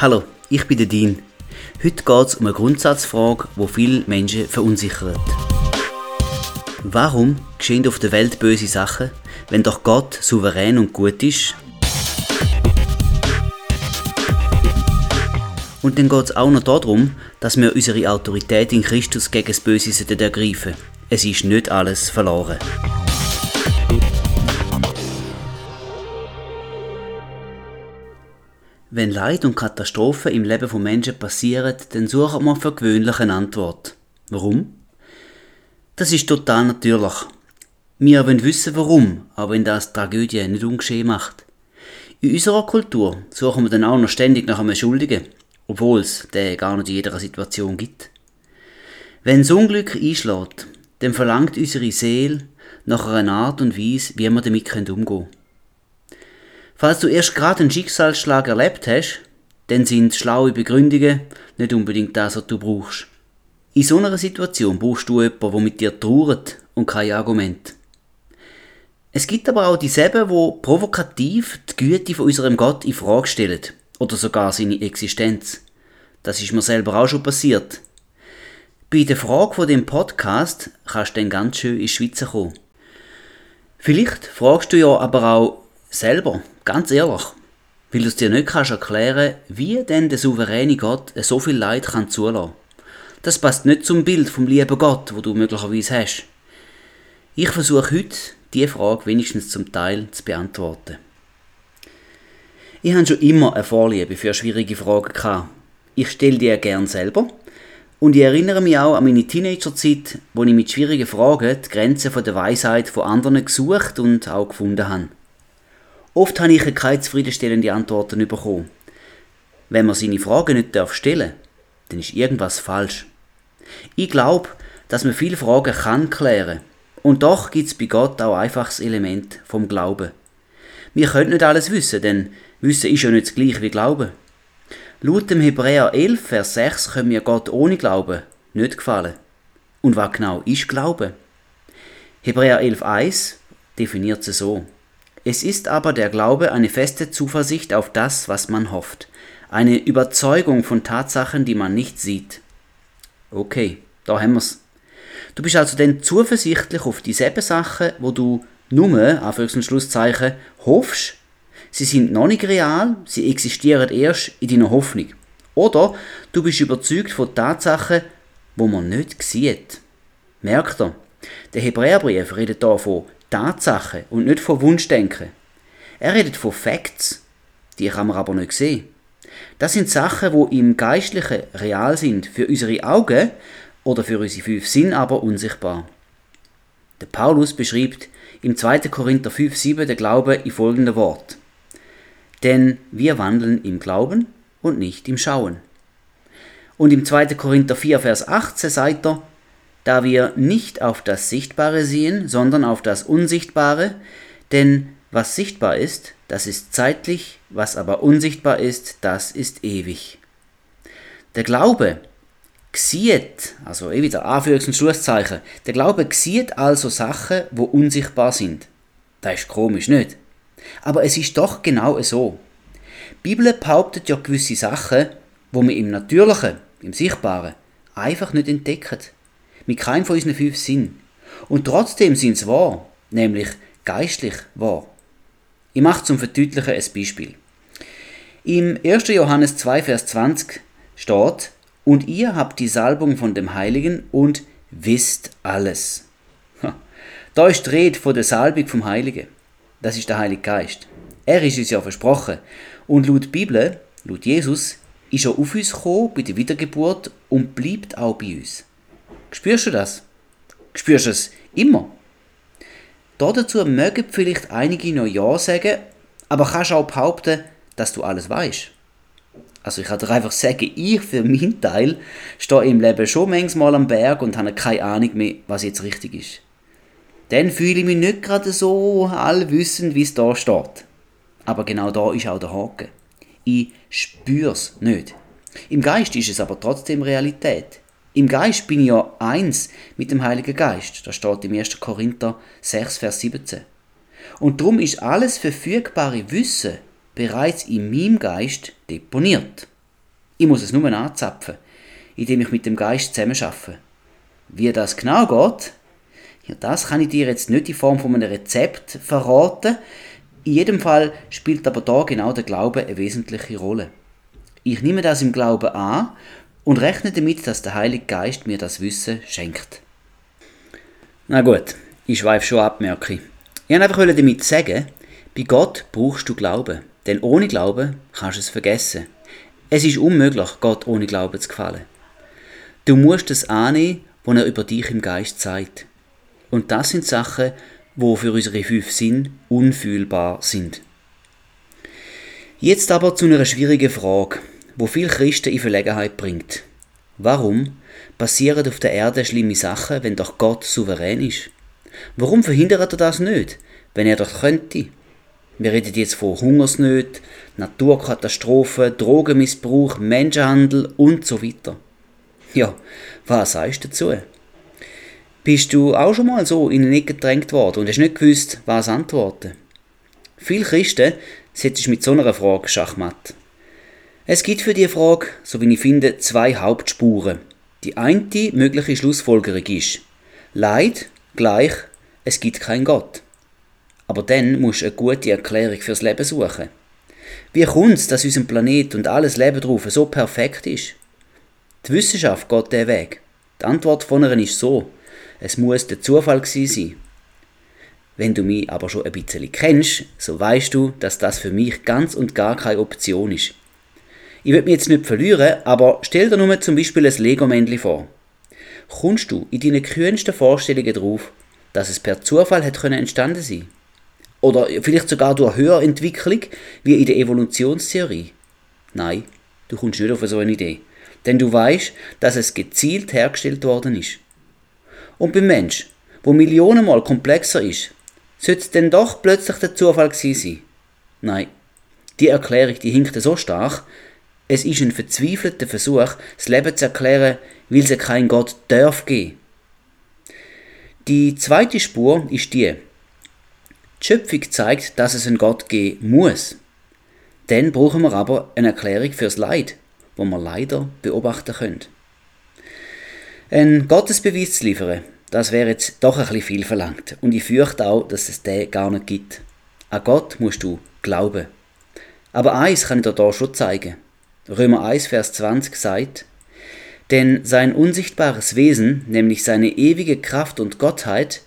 Hallo, ich bin der Dean. Heute geht es um eine Grundsatzfrage, die viele Menschen verunsichert. Warum geschehen auf der Welt böse Sachen, wenn doch Gott souverän und gut ist? Und dann geht es auch noch darum, dass wir unsere Autorität in Christus gegen das Böse ergreifen. Es ist nicht alles verloren. Wenn Leid und Katastrophen im Leben von Menschen passieren, dann suchen wir für gewöhnlich eine Antwort. Warum? Das ist total natürlich. Wir wollen wissen, warum, auch wenn das Tragödie nicht ungeschehen macht. In unserer Kultur suchen wir dann auch noch ständig nach einem Schuldigen, obwohl es den gar nicht in jeder Situation gibt. Wenn das Unglück einschlägt, dann verlangt unsere Seele nach einer Art und Weise, wie wir damit umgehen können. Falls du erst gerade einen Schicksalsschlag erlebt hast, dann sind schlaue Begründungen nicht unbedingt das, was du brauchst. In so einer Situation brauchst du jemanden, der mit dir trauert und kein Argument. Es gibt aber auch dieselben, wo provokativ die Güte von unserem Gott in Frage stellen oder sogar seine Existenz. Das ist mir selber auch schon passiert. Bei der Frage von dem Podcast kannst du dann ganz schön in die Schweiz kommen. Vielleicht fragst du ja aber auch selber, Ganz ehrlich, weil du es dir nicht kannst erklären wie denn der souveräne Gott so viel Leid kann zulassen. Das passt nicht zum Bild vom lieben Gott, wo du möglicherweise hast. Ich versuche heute, diese Frage wenigstens zum Teil zu beantworten. Ich habe schon immer eine Vorliebe für schwierige Fragen gehabt. Ich stelle die gern selber und ich erinnere mich auch an meine Teenagerzeit, wo ich mit schwierigen Fragen die Grenzen der Weisheit von anderen gesucht und auch gefunden habe. Oft habe ich keine zufriedenstellende Antworten bekommen. Wenn man seine Fragen nicht stellen darf, dann ist irgendwas falsch. Ich glaube, dass man viele Fragen kann klären. Und doch gibt es bei Gott auch einfaches Element vom Glauben. Wir können nicht alles wissen, denn Wissen ist ja nicht das gleiche wie Glauben. Laut dem Hebräer 11, Vers 6 können wir Gott ohne Glauben nicht gefallen. Und was genau ist Glauben? Hebräer 11, 1 definiert es so. Es ist aber der Glaube eine feste Zuversicht auf das, was man hofft, eine Überzeugung von Tatsachen, die man nicht sieht. Okay, da haben wir's. Du bist also dann zuversichtlich auf dieselben Sachen, wo du nur, Anführungs- und Schlusszeichen, hoffst. Sie sind noch nicht real, sie existieren erst in deiner Hoffnung. Oder du bist überzeugt von Tatsachen, wo man nicht sieht. Merkt ihr? Der Hebräerbrief redet hier von Tatsachen und nicht von Wunschdenken. Er redet von Facts, die kann man aber nicht sehen. Das sind Sachen, wo im Geistlichen real sind, für unsere Augen oder für unsere fünf Sinn aber unsichtbar. Der Paulus beschreibt im 2. Korinther 5, 7 den Glauben in folgendem Wort. Denn wir wandeln im Glauben und nicht im Schauen. Und im 2. Korinther 4, Vers 18 sagt er, da wir nicht auf das Sichtbare sehen, sondern auf das Unsichtbare, denn was sichtbar ist, das ist zeitlich, was aber unsichtbar ist, das ist ewig. Der Glaube sieht, also eh wieder Anführungs- und Schlusszeichen, der Glaube sieht also Sachen, wo unsichtbar sind. Das ist komisch, nicht? Aber es ist doch genau so. Die Bibel behauptet ja gewisse Sachen, wo wir im Natürlichen, im Sichtbaren, einfach nicht entdecken mit keinem von unseren fünf Sinnen. Und trotzdem sind sie wahr, nämlich geistlich wahr. Ich mache zum Verdeutlichen ein Beispiel. Im 1. Johannes 2, Vers 20 steht, und ihr habt die Salbung von dem Heiligen und wisst alles. Da ist die Rede von der Salbung vom Heiligen. Das ist der Heilige Geist. Er ist uns ja versprochen. Und laut Bibel, laut Jesus, ist er auf uns gekommen bei der Wiedergeburt und bleibt auch bei uns. Spürst du das? Spürst du es immer? Dazu mögen vielleicht einige noch Ja sagen, aber kannst auch behaupten, dass du alles weißt. Also ich kann dir einfach sagen, ich für meinen Teil stehe im Leben schon manchmal am Berg und habe keine Ahnung mehr, was jetzt richtig ist. Dann fühle ich mich nicht gerade so allwissend, wie es da steht. Aber genau da ist auch der Haken. Ich spüre es nicht. Im Geist ist es aber trotzdem Realität. Im Geist bin ich ja eins mit dem Heiligen Geist. Das steht im 1. Korinther 6, Vers 17. Und darum ist alles verfügbare Wissen bereits in meinem Geist deponiert. Ich muss es nur anzapfen, indem ich mit dem Geist zusammenarbeite. Wie das genau geht, ja, das kann ich dir jetzt nicht in Form von einem Rezept verraten. In jedem Fall spielt aber da genau der Glaube eine wesentliche Rolle. Ich nehme das im Glauben an und rechne damit, dass der Heilige Geist mir das Wissen schenkt. Na gut, ich schweife schon ab, merke ich. Ich wollte einfach damit sagen, bei Gott brauchst du Glauben. Denn ohne Glauben kannst du es vergessen. Es ist unmöglich, Gott ohne Glauben zu gefallen. Du musst es annehmen, was er über dich im Geist sagt. Und das sind Sachen, wo für unsere fünf Sinn unfühlbar sind. Jetzt aber zu einer schwierigen Frage, wo viele Christen in Verlegenheit bringt. Warum passieren auf der Erde schlimme Sachen, wenn doch Gott souverän ist? Warum verhindert er das nicht, wenn er doch könnte? Wir reden jetzt von Hungersnöten, Naturkatastrophen, Drogenmissbrauch, Menschenhandel und so weiter. Ja, was sagst du dazu? Bist du auch schon mal so in den Ecke gedrängt worden und hast nicht gewusst, was antworten? Viele Christen setzen mit so einer Frage Schachmatt. Es gibt für diese Frage, so wie ich finde, zwei Hauptspuren. Die eine mögliche Schlussfolgerung ist, Leid gleich, es gibt keinen Gott. Aber dann musst du eine gute Erklärung fürs Leben suchen. Wie kommt es, dass unser Planet und alles Leben drauf so perfekt ist? Die Wissenschaft geht diesen Weg. Die Antwort von ihr ist so, es muss der Zufall gewesen sein. Wenn du mich aber schon ein bisschen kennst, so weißt du, dass das für mich ganz und gar keine Option ist. Ich will mich jetzt nicht verlieren, aber stell dir nur zum Beispiel ein Lego-Männchen vor. Kommst du in deinen kühnsten Vorstellungen darauf, dass es per Zufall hätte entstanden sein Oder vielleicht sogar durch Höherentwicklung, wie in der Evolutionstheorie? Nein, du kommst nicht auf so eine Idee. Denn du weißt, dass es gezielt hergestellt worden ist. Und beim Mensch, wo Millionenmal komplexer ist, sollte es denn doch plötzlich der Zufall gewesen sein? Nein. Die Erklärung, die hinkt so stark, es ist ein verzweifelter Versuch, das Leben zu erklären, weil es keinen Gott darf geben. Die zweite Spur ist die. Die Schöpfung zeigt, dass es einen Gott geben muss. Dann brauchen wir aber eine Erklärung fürs Leid, wo wir leider beobachten können. Ein Gottesbeweis zu liefern, das wäre jetzt doch ein bisschen viel verlangt. Und ich fürchte auch, dass es den gar nicht gibt. An Gott musst du glauben. Aber eins kann ich dir da schon zeigen. Römer 1, Vers 20 sagt, denn sein unsichtbares Wesen, nämlich seine ewige Kraft und Gottheit,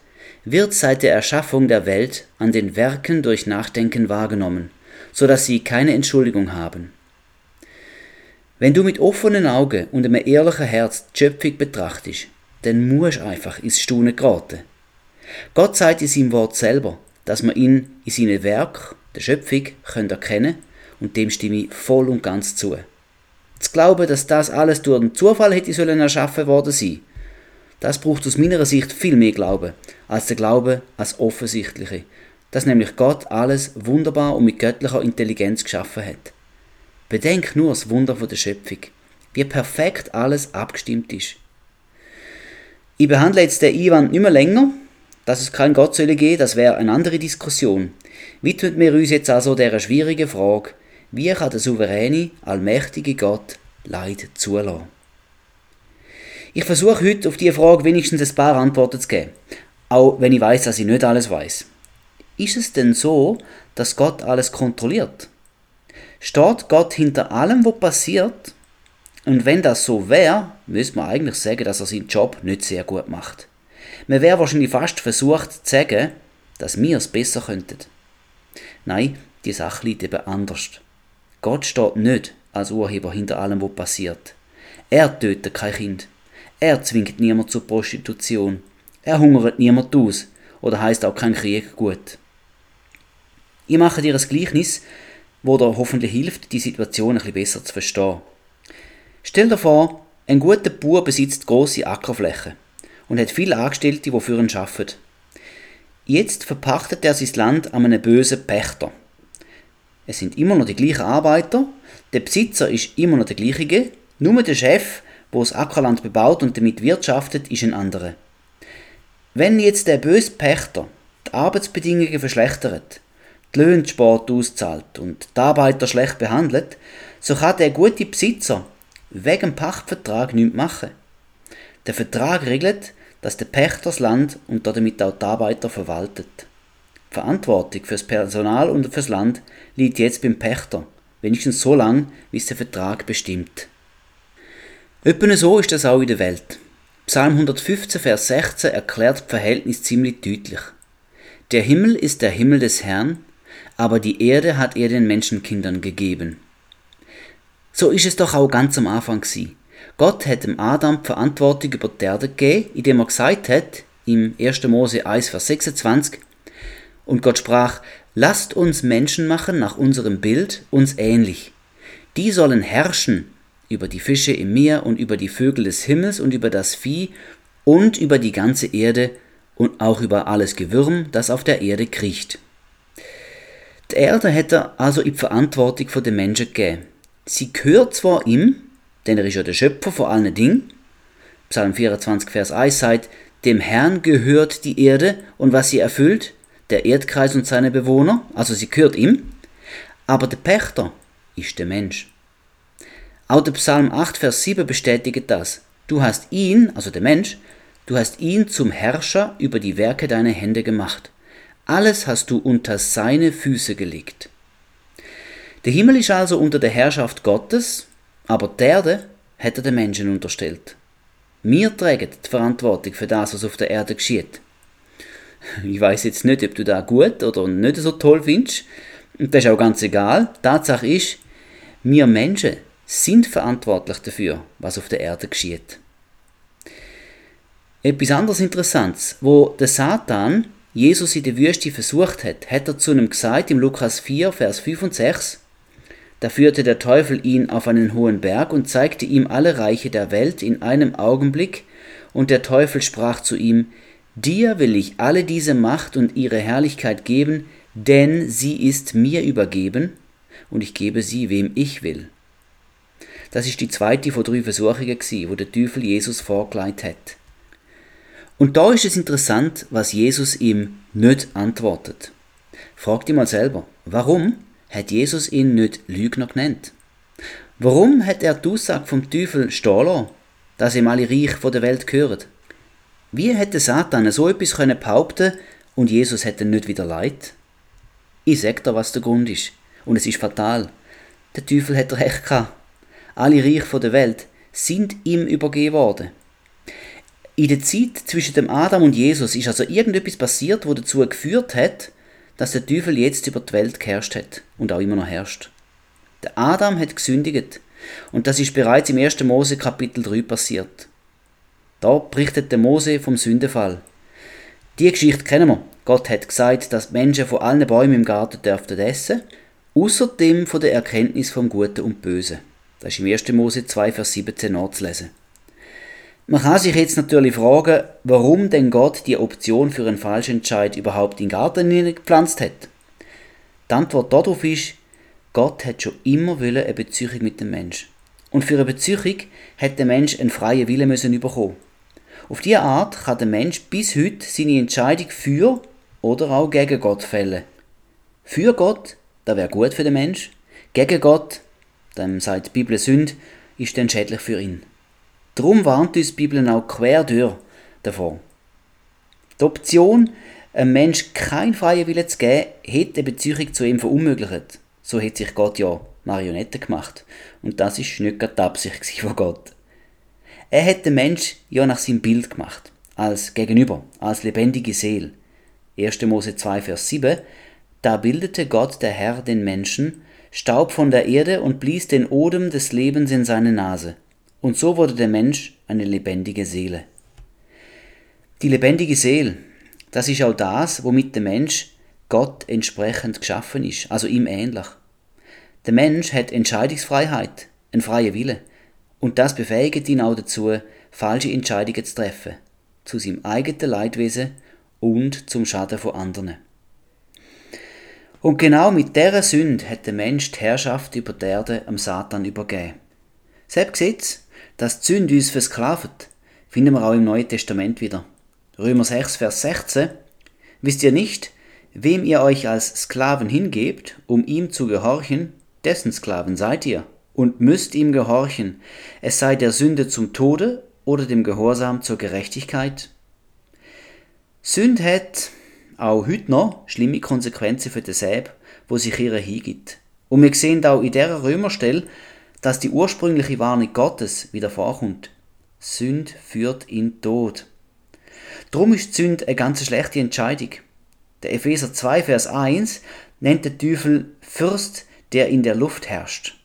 wird seit der Erschaffung der Welt an den Werken durch Nachdenken wahrgenommen, so dass sie keine Entschuldigung haben. Wenn du mit offenen Augen und einem ehrlichen Herz die Schöpfung betrachtest, dann musst du einfach ins Staunen geraten. Gott sagt in seinem Wort selber, dass man ihn in seinem Werk, der Schöpfung, erkennen können und dem stimme ich voll und ganz zu. Zu glauben, dass das alles durch einen Zufall hätte sollen erschaffen worden sein, das braucht aus meiner Sicht viel mehr Glauben, als der Glaube als offensichtliche, dass nämlich Gott alles wunderbar und mit göttlicher Intelligenz geschaffen hat. Bedenk nur das Wunder der Schöpfung, wie perfekt alles abgestimmt ist. Ich behandle jetzt den Einwand nicht mehr länger, dass es keinen Gott soll geben, das wäre eine andere Diskussion. Widmen wir uns jetzt also der schwierigen Frage, wie kann der souveräne, allmächtige Gott Leid zulassen? Ich versuche heute auf diese Frage wenigstens ein paar Antworten zu geben, auch wenn ich weiß, dass ich nicht alles weiß. Ist es denn so, dass Gott alles kontrolliert? Steht Gott hinter allem, was passiert? Und wenn das so wäre, müsste man eigentlich sagen, dass er seinen Job nicht sehr gut macht. Man wäre wahrscheinlich fast versucht zu sagen, dass wir es besser könnten. Nein, die Sache liegt eben anders. Gott steht nicht als Urheber hinter allem, was passiert. Er tötet kein Kind. Er zwingt niemand zur Prostitution. Er hungert niemand aus oder heißt auch kein Krieg gut. Ich mache dir ein Gleichnis, wo dir hoffentlich hilft, die Situation ein bisschen besser zu verstehen. Stell dir vor, ein guter Bauer besitzt große Ackerflächen und hat viele Angestellte, die für ihn arbeiten. Jetzt verpachtet er sein Land an einen bösen Pächter. Es sind immer noch die gleichen Arbeiter, der Besitzer ist immer noch der gleiche, nur der Chef, wo das Ackerland bebaut und damit wirtschaftet, ist ein anderer. Wenn jetzt der böse Pächter die Arbeitsbedingungen verschlechtert, die Löhne spät auszahlt und die Arbeiter schlecht behandelt, so kann der gute Besitzer wegen Pachtvertrag nichts machen. Der Vertrag regelt, dass der Pächter das Land und damit auch die Arbeiter verwaltet. Verantwortung fürs Personal und fürs Land liegt jetzt beim Pächter, wenigstens so lange, wie es der Vertrag bestimmt. Etwa so ist das auch in der Welt. Psalm 115, Vers 16 erklärt das Verhältnis ziemlich deutlich. Der Himmel ist der Himmel des Herrn, aber die Erde hat er den Menschenkindern gegeben. So ist es doch auch ganz am Anfang gewesen. Gott hat dem Adam die Verantwortung über die Erde gegeben, indem er gesagt hat, im 1. Mose 1, Vers 26, und Gott sprach, lasst uns Menschen machen nach unserem Bild, uns ähnlich. Die sollen herrschen über die Fische im Meer und über die Vögel des Himmels und über das Vieh und über die ganze Erde und auch über alles Gewürm, das auf der Erde kriecht. Die Erde hätte also die Verantwortung von den Menschen gegeben. Sie gehört zwar ihm, denn er ist ja der Schöpfer vor allen Dingen. Psalm 24, Vers 1 sagt, dem Herrn gehört die Erde und was sie erfüllt, der Erdkreis und seine Bewohner, also sie gehört ihm. Aber der Pächter ist der Mensch. Auch der Psalm 8, Vers 7 bestätigt das. Du hast ihn, also der Mensch, du hast ihn zum Herrscher über die Werke deiner Hände gemacht. Alles hast du unter seine Füße gelegt. Der Himmel ist also unter der Herrschaft Gottes, aber die Erde hat er den Menschen unterstellt. Wir tragen die Verantwortung für das, was auf der Erde geschieht. Ich weiß jetzt nicht, ob du da gut oder nicht so toll findest. Und das ist auch ganz egal. Tatsache ist, wir Menschen sind verantwortlich dafür, was auf der Erde geschieht. Etwas anderes Interessantes, wo der Satan Jesus in der Wüste versucht hat, hat er zu einem gesagt im Lukas 4, Vers 5 und 6, da führte der Teufel ihn auf einen hohen Berg und zeigte ihm alle Reiche der Welt in einem Augenblick, und der Teufel sprach zu ihm, Dir will ich alle diese Macht und ihre Herrlichkeit geben, denn sie ist mir übergeben, und ich gebe sie, wem ich will. Das ist die zweite von drei Versuchungen, wo der Teufel Jesus vorgelegt hat. Und da ist es interessant, was Jesus ihm nicht antwortet. Frag dich mal selber, warum hat Jesus ihn nicht Lügner genannt. Warum hat er die Aussage vom Teufel stehen dass ihm alle Reich von der Welt gehören? Wie hätte Satan so etwas können behaupten und Jesus hätte nicht wieder leid? Ich sag dir, was der Grund ist. Und es ist fatal. Der Teufel hat recht gehabt. Alle Reich von der Welt sind ihm übergeben worden. In der Zeit zwischen dem Adam und Jesus ist also irgendetwas passiert, wo dazu geführt hat, dass der Teufel jetzt über die Welt geherrscht hat und auch immer noch herrscht. Der Adam hat gesündigt und das ist bereits im 1. Mose Kapitel 3 passiert. Da berichtet der Mose vom Sündefall. Die Geschichte kennen wir. Gott hat gesagt, dass Menschen von allen Bäumen im Garten dürften essen, außerdem von der Erkenntnis vom Guten und Bösen. Das ist im 1. Mose 2, Vers 17 nachzulesen. Man kann sich jetzt natürlich fragen, warum denn Gott die Option für einen falschen Entscheid überhaupt in den Garten gepflanzt hat. Die Antwort darauf ist, Gott hat schon immer eine Beziehung mit dem Mensch. Und für eine Beziehung hat der Mensch einen freien Willen müssen bekommen. Auf diese Art kann der Mensch bis heute seine Entscheidung für oder auch gegen Gott fällen. Für Gott, das wäre gut für den Mensch. Gegen Gott, dem sagt die Bibel Sünd, ist dann schädlich für ihn. Darum warnt uns die Bibel auch quer durch davon. Die Option, einem Mensch kein freien Wille zu geben, hätte eine Beziehung zu ihm verunmöglicht. So hat sich Gott ja Marionette gemacht. Und das ist nicht gerade die Absicht von Gott. Er hat den Mensch ja nach seinem Bild gemacht. Als Gegenüber, als lebendige Seele. 1. Mose 2, Vers 7. Da bildete Gott der Herr den Menschen, Staub von der Erde und blies den Odem des Lebens in seine Nase. Und so wurde der Mensch eine lebendige Seele. Die lebendige Seele, das ist auch das, womit der Mensch Gott entsprechend geschaffen ist, also ihm ähnlich. Der Mensch hat Entscheidungsfreiheit, einen freien Wille, und das befähigt ihn auch dazu, falsche Entscheidungen zu treffen, zu seinem eigenen Leidwesen und zum Schaden von anderen. Und genau mit dieser Sünde hat der Mensch die Herrschaft über die Erde am Satan übergeben. Selbst sieht's, dass die Sünde uns versklavt, finden wir auch im Neuen Testament wieder. Römer 6, Vers 16. Wisst ihr nicht, wem ihr euch als Sklaven hingebt, um ihm zu gehorchen, dessen Sklaven seid ihr, und müsst ihm gehorchen, es sei der Sünde zum Tode oder dem Gehorsam zur Gerechtigkeit? Sünde hat auch heute noch schlimme Konsequenzen für den Säb, wo sich ihre hingibt. Und wir sehen auch in dieser Römerstelle, dass die ursprüngliche Warnung Gottes wieder vorkommt. Sünd führt in Tod. Drum ist Sünd eine ganz schlechte Entscheidung. Der Epheser 2, Vers 1 nennt der Teufel Fürst, der in der Luft herrscht.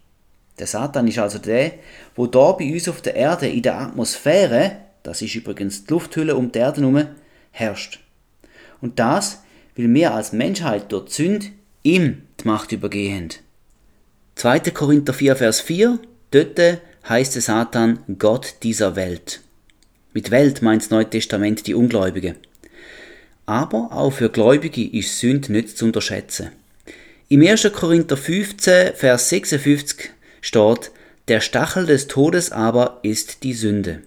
Der Satan ist also der, wo da bei uns auf der Erde in der Atmosphäre, das ist übrigens die Lufthülle um die Erde herum, herrscht. Und das, weil wir als Menschheit durch Sünd ihm die Macht übergehen. 2. Korinther 4, Vers 4, dort heißt der Satan Gott dieser Welt. Mit Welt meint das Neue Testament die Ungläubige. Aber auch für Gläubige ist Sünd nicht zu unterschätzen. Im 1. Korinther 15, Vers 56 steht, der Stachel des Todes aber ist die Sünde.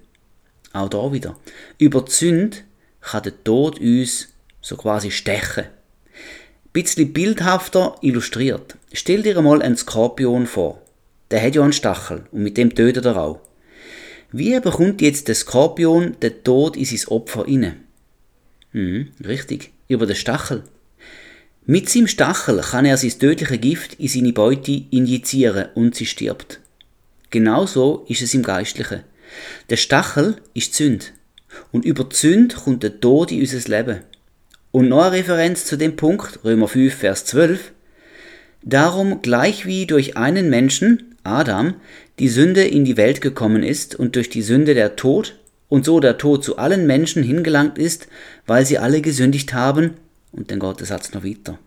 Auch da wieder. Über die Sünde kann der Tod uns so quasi stechen. Ein bisschen bildhafter illustriert. Stell dir einmal einen Skorpion vor. Der hat ja einen Stachel und mit dem tötet er auch. Wie bekommt jetzt der Skorpion den Tod in sein Opfer inne? Hm, richtig, über den Stachel. Mit seinem Stachel kann er sein tödliches Gift in seine Beute injizieren und sie stirbt. Genauso ist es im Geistlichen. Der Stachel ist Sünde. Und über Sünde kommt der Tod in unser Leben. Und noch eine Referenz zu dem Punkt, Römer 5, Vers 12. Darum gleich wie durch einen Menschen, Adam, die Sünde in die Welt gekommen ist und durch die Sünde der Tod und so der Tod zu allen Menschen hingelangt ist, weil sie alle gesündigt haben, und dann geht der Satz noch weiter.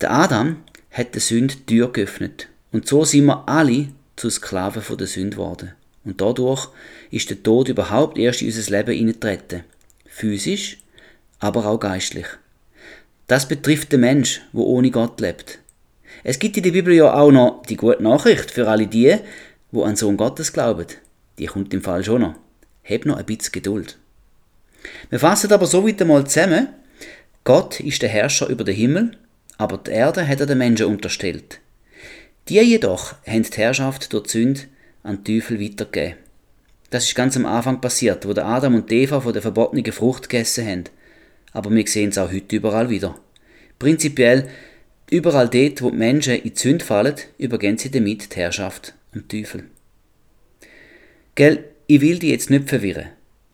Der Adam hat der Sünde die Tür geöffnet und so sind wir alle zu Sklaven von der Sünde geworden. Und dadurch ist der Tod überhaupt erst in unser Leben eingetreten. Physisch, aber auch geistlich. Das betrifft den Mensch, wo ohne Gott lebt. Es gibt in der Bibel ja auch noch die gute Nachricht für alle die, wo an Sohn Gottes glauben. Die kommt im Fall schon noch. Hab noch ein bisschen Geduld. Wir fassen aber so weit einmal zusammen. Gott ist der Herrscher über den Himmel, aber die Erde hat er den Menschen unterstellt. Die jedoch haben die Herrschaft durch die Sünde an die Teufel weitergegeben. Das ist ganz am Anfang passiert, wo der Adam und Eva von der verbotenen Frucht gegessen haben aber wir sehen es auch heute überall wieder. Prinzipiell, überall dort, wo die Menschen in die Sünde fallen, übergehen sie damit die Herrschaft am Teufel. Gell, ich will dich jetzt nicht verwirren.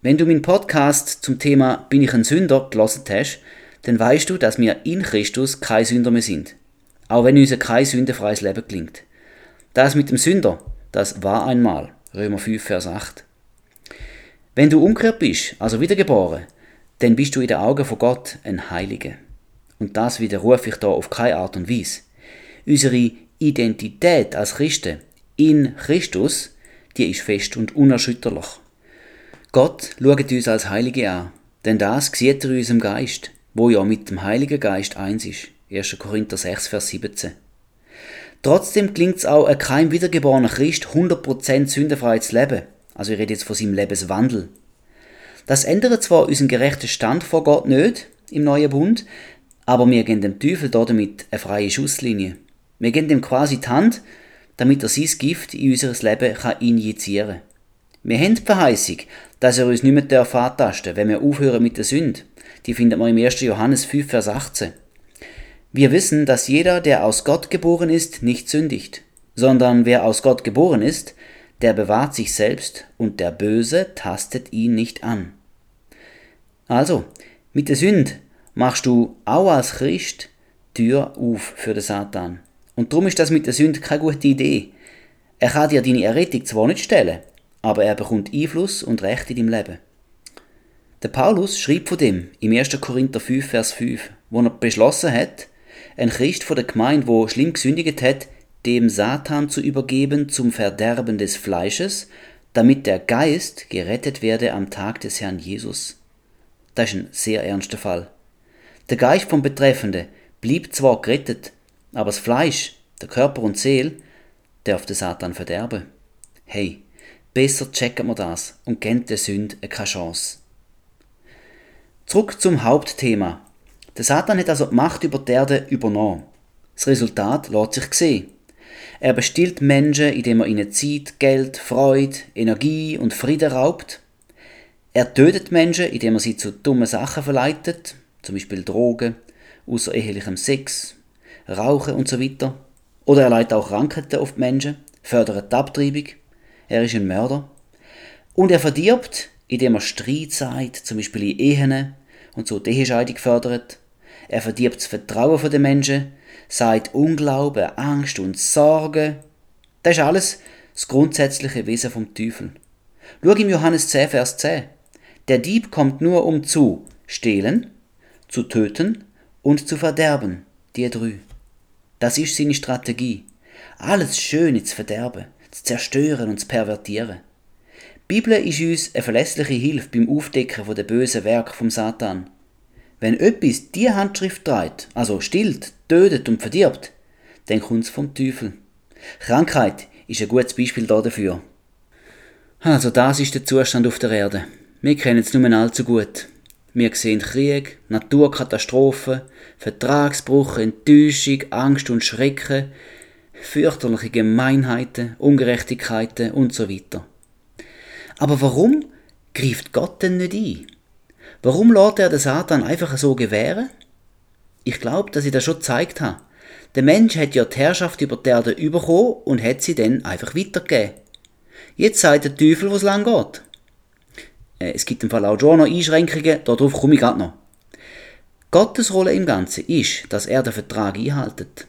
Wenn du meinen Podcast zum Thema Bin ich ein Sünder gelesen hast, dann weißt du, dass wir in Christus kein Sünder mehr sind. Auch wenn uns kein sündenfreies Leben klingt. Das mit dem Sünder, das war einmal. Römer 5, Vers 8. Wenn du umgekehrt bist, also wiedergeboren, dann bist du in den Augen von Gott ein Heiliger. Und das widerrufe ich da auf keine Art und Weise. Unsere Identität als Christen in Christus, die ist fest und unerschütterlich. Gott schaut uns als Heilige an, denn das sieht er in unserem Geist, wo ja mit dem Heiligen Geist eins ist. 1. Korinther 6, Vers 17. Trotzdem klingt es auch, ein kein wiedergeborener Christ 100% sündefrei zu leben. Also ich rede jetzt von seinem Lebenswandel. Das ändert zwar unseren gerechten Stand vor Gott nicht im neuen Bund, aber wir geben dem Teufel damit eine freie Schusslinie. Wir geben ihm quasi die Hand, damit er sein Gift in unser Leben kann injizieren kann. Wir haben die Verheißung, dass er uns nicht mehr antasten darf, wenn wir aufhören mit der Sünde. Die findet man im 1. Johannes 5, Vers 18. Wir wissen, dass jeder, der aus Gott geboren ist, nicht sündigt, sondern wer aus Gott geboren ist, der bewahrt sich selbst und der Böse tastet ihn nicht an. Also, mit der Sünde machst du auch als Christ Tür auf für den Satan. Und darum ist das mit der Sünde keine gute Idee. Er kann dir deine Errettung zwar nicht stellen, aber er bekommt Einfluss und Recht in deinem Leben. Der Paulus schreibt von dem im 1. Korinther 5, Vers 5, wo er beschlossen hat, ein Christ von der Gemeinde, wo schlimm gesündigt hat, dem Satan zu übergeben zum Verderben des Fleisches, damit der Geist gerettet werde am Tag des Herrn Jesus. Das ist ein sehr ernster Fall. Der Geist vom Betreffende blieb zwar gerettet, aber das Fleisch, der Körper und Seele, darf der Satan verderben. Hey, besser checken wir das und kennt der Sünde keine Chance. Zurück zum Hauptthema. Der Satan hat also die Macht über die Erde übernommen. Das Resultat lässt sich sehen. Er bestillt Menschen, indem er ihnen Zeit, Geld, Freude, Energie und Frieden raubt. Er tötet Menschen, indem er sie zu dummen Sachen verleitet, zum Beispiel Drogen, außerehelichem Sex, Rauchen und so weiter. Oder er leitet auch Krankheiten auf die Menschen, fördert die Abtreibung. Er ist ein Mörder. Und er verdirbt, indem er Streit sagt, zum Beispiel in Ehen und so die Ehescheidung fördert. Er verdirbt das Vertrauen der Menschen, sagt Unglauben, Angst und Sorge. Das ist alles das grundsätzliche Wesen vom Teufel. Schau im Johannes 10, Vers 10. Der Dieb kommt nur um zu stehlen, zu töten und zu verderben. Die drei. Das ist seine Strategie. Alles Schöne zu verderben, zu zerstören und zu pervertieren. Die Bibel ist uns eine verlässliche Hilfe beim Aufdecken der bösen Werke vom Satan. Wenn etwas die Handschrift trägt, also stillt, tötet und verdirbt, dann kommt es vom Teufel. Krankheit ist ein gutes Beispiel dafür. Also das ist der Zustand auf der Erde. Wir kennen es nur allzu gut. Wir sehen Krieg, Naturkatastrophen, Vertragsbruch, Enttäuschung, Angst und Schrecken, fürchterliche Gemeinheiten, Ungerechtigkeiten und so weiter. Aber warum greift Gott denn nicht ein? Warum lässt er den Satan einfach so gewähren? Ich glaube, dass ich das schon gezeigt habe. Der Mensch hat ja die Herrschaft über die Erde bekommen und hat sie dann einfach weitergegeben. Jetzt sagt der Teufel, wo es lang geht. Äh, es gibt im Fall auch schon noch Einschränkungen, darauf komme ich gerade noch. Gottes Rolle im Ganzen ist, dass er den Vertrag einhaltet.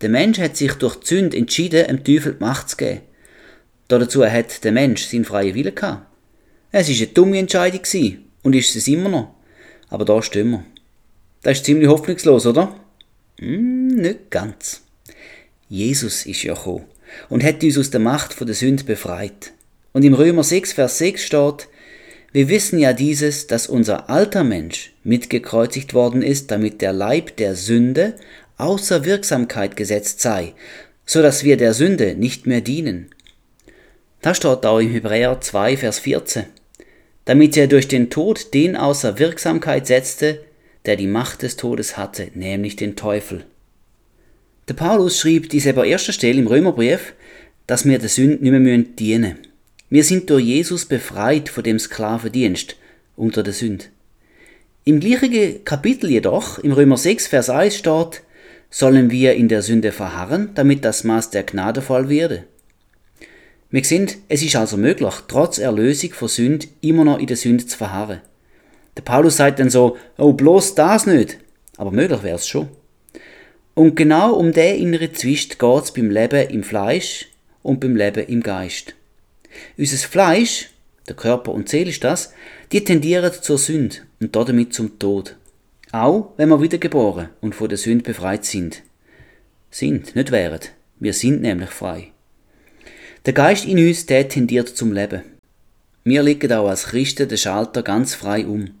Der Mensch hat sich durch die Sünde entschieden, dem Teufel die Macht zu geben. Dazu hat der Mensch seinen freien Willen gehabt. Es war eine dumme Entscheidung und ist es immer noch. Aber da stehen wir. Das ist ziemlich hoffnungslos, oder? Hm, nicht ganz. Jesus ist ja gekommen und hat uns aus der Macht der Sünde befreit. Und im Römer 6, Vers 6 steht, wir wissen ja dieses, dass unser alter Mensch mitgekreuzigt worden ist, damit der Leib der Sünde außer Wirksamkeit gesetzt sei, so dass wir der Sünde nicht mehr dienen. Da steht auch im Hebräer 2, Vers 14, damit er durch den Tod den außer Wirksamkeit setzte, der die Macht des Todes hatte, nämlich den Teufel. Der Paulus schrieb dies an erster Stelle im Römerbrief, dass wir der Sünde nicht mehr dienen. Wir sind durch Jesus befreit von dem Sklavendienst unter der Sünde. Im gleichen Kapitel jedoch, im Römer 6, Vers 1 steht, sollen wir in der Sünde verharren, damit das Maß der Gnade voll werde. Wir sehen, es ist also möglich, trotz Erlösung von Sünde immer noch in der Sünde zu verharren. Der Paulus sagt dann so, oh, bloß das nicht. Aber möglich wäre es schon. Und genau um den inneren Zwist geht es beim Leben im Fleisch und beim Leben im Geist. Unser Fleisch, der Körper und Seele ist das, die tendieren zur Sünde und damit zum Tod. Auch wenn wir wiedergeboren und von der Sünde befreit sind. Sind, nicht wären. Wir sind nämlich frei. Der Geist in uns, der tendiert zum Leben. Wir legen auch als Christen den Schalter ganz frei um.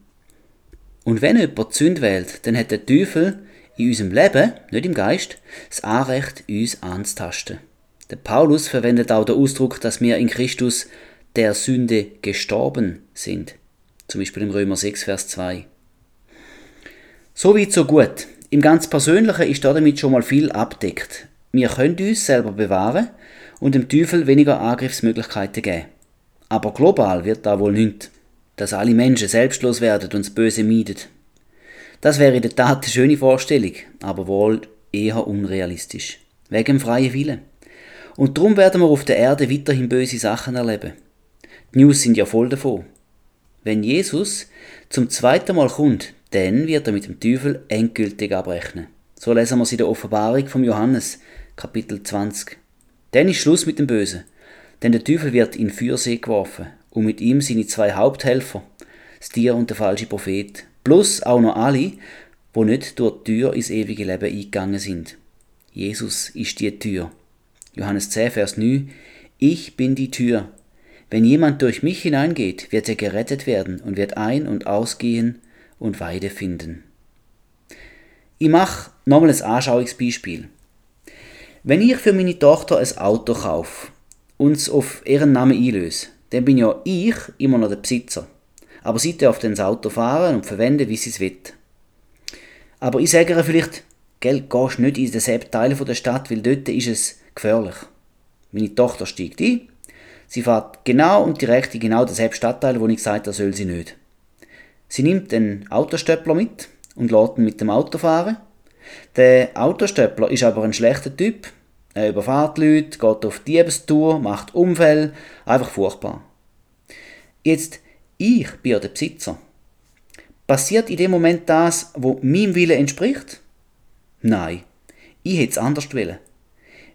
Und wenn jemand die Sünde wählt, dann hat der Teufel in unserem Leben, nicht im Geist, das Anrecht, uns anzutasten. Der Paulus verwendet auch den Ausdruck, dass wir in Christus der Sünde gestorben sind. Zum Beispiel im Römer 6, Vers 2. So weit, so gut. Im ganz Persönlichen ist damit schon mal viel abdeckt. Wir können uns selber bewahren und dem Teufel weniger Angriffsmöglichkeiten geben. Aber global wird da wohl nicht, dass alle Menschen selbstlos werden und das Böse meiden. Das wäre in der Tat eine schöne Vorstellung, aber wohl eher unrealistisch. Wegen dem freien Willen. Und darum werden wir auf der Erde weiterhin böse Sachen erleben. Die News sind ja voll davon. Wenn Jesus zum zweiten Mal kommt, dann wird er mit dem Teufel endgültig abrechnen. So lesen wir es in der Offenbarung vom Johannes, Kapitel 20. Dann ist Schluss mit dem Bösen, denn der Teufel wird in Feuersee geworfen und mit ihm seine zwei Haupthelfer, das Tier und der falsche Prophet, plus auch noch alle, wo nicht durch die Tür ins ewige Leben eingegangen sind. Jesus ist die Tür. Johannes 10, Vers 9, Ich bin die Tür. Wenn jemand durch mich hineingeht, wird er gerettet werden und wird ein- und ausgehen und Weide finden. Ich mache nochmal ein Anschauungsbeispiel. Wenn ich für meine Tochter ein Auto kaufe und es auf ihren Namen einlöse, dann bin ja ich immer noch der Besitzer. Aber sie darf dann das Auto fahren und verwenden, wie sie es will. Aber ich sage ihr vielleicht, gell, gehst nicht in denselben Teil der Stadt, weil dort ist es gefährlich. Meine Tochter steigt ein, sie fährt genau und direkt in genau denselben Stadtteil, wo ich gesagt habe, soll sie nicht. Sie nimmt den Autostöppler mit und lässt ihn mit dem Auto fahren. Der Autostöppler ist aber ein schlechter Typ. Er überfährt Leute, geht auf Diebestour, macht Unfälle, einfach furchtbar. Jetzt, ich bin ja der Besitzer. Passiert in dem Moment das, wo meinem Willen entspricht? Nein, ich hätte es anders wollen.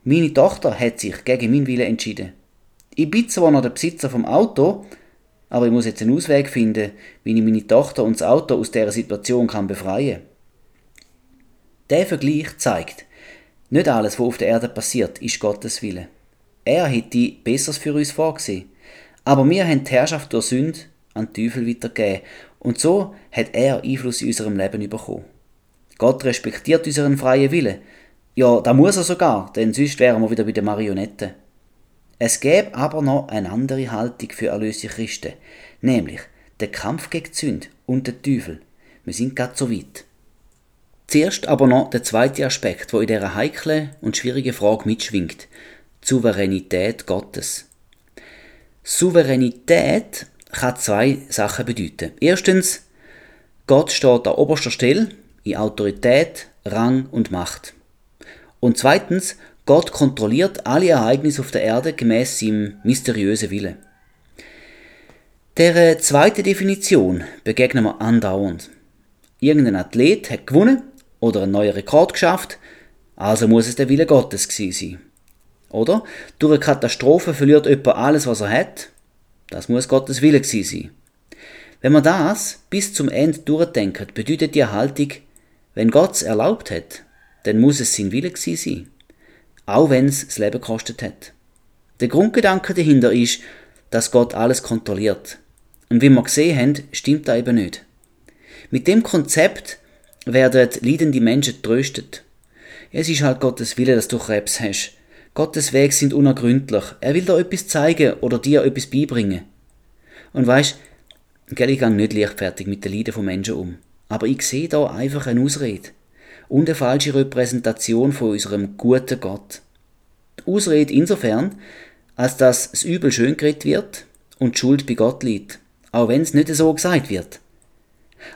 Meine Tochter hat sich gegen meinen Willen entschieden. Ich bin zwar noch der Besitzer vom Auto, aber ich muss jetzt einen Ausweg finden, wie ich meine Tochter und das Auto aus dieser Situation kann befreien Der Vergleich zeigt, nicht alles, was auf der Erde passiert, ist Gottes Wille. Er hätte Besseres für uns vorgesehen. Aber wir haben die Herrschaft durch Sünde an den Teufel weitergegeben. Und so hat er Einfluss in unserem Leben bekommen. Gott respektiert unseren freien Willen. Ja, da muss er sogar, denn sonst wären wir wieder bei den Marionetten. Es gäbe aber noch eine andere Haltung für erlöste Christen, nämlich der Kampf gegen die Sünde und den Teufel. Wir sind gerade so weit. Zuerst aber noch der zweite Aspekt, wo in dieser heiklen und schwierigen Frage mitschwingt. Souveränität Gottes. Souveränität kann zwei Sachen bedeuten. Erstens, Gott steht an oberster Stelle in Autorität, Rang und Macht. Und zweitens, Gott kontrolliert alle Ereignisse auf der Erde gemäß seinem mysteriösen Wille. Der zweite Definition begegnen wir andauernd. Irgendein Athlet hat gewonnen oder einen neuen Rekord geschafft, also muss es der Wille Gottes gewesen sein. Oder? Durch eine Katastrophe verliert jemand alles, was er hat. Das muss Gottes Wille gewesen sein. Wenn man das bis zum Ende durchdenkt, bedeutet die Haltung, wenn Gott es erlaubt hat, dann muss es sein Wille gewesen sein. Auch wenn es das Leben gekostet hat. Der Grundgedanke dahinter ist, dass Gott alles kontrolliert. Und wie wir gesehen haben, stimmt das eben nicht. Mit dem Konzept werden leidende Menschen tröstet. Es ist halt Gottes Wille, dass du Krebs hast. Gottes Wege sind unergründlich. Er will dir etwas zeigen oder dir etwas beibringen. Und weisst, gell, ich gehe nicht leichtfertig mit den Leiden von Menschen um. Aber ich sehe da einfach eine Ausrede. Und eine falsche Repräsentation von unserem guten Gott. Die Ausrede insofern, als dass das Übel schön geredet wird und die Schuld bei Gott liegt. Auch wenn es nicht so gesagt wird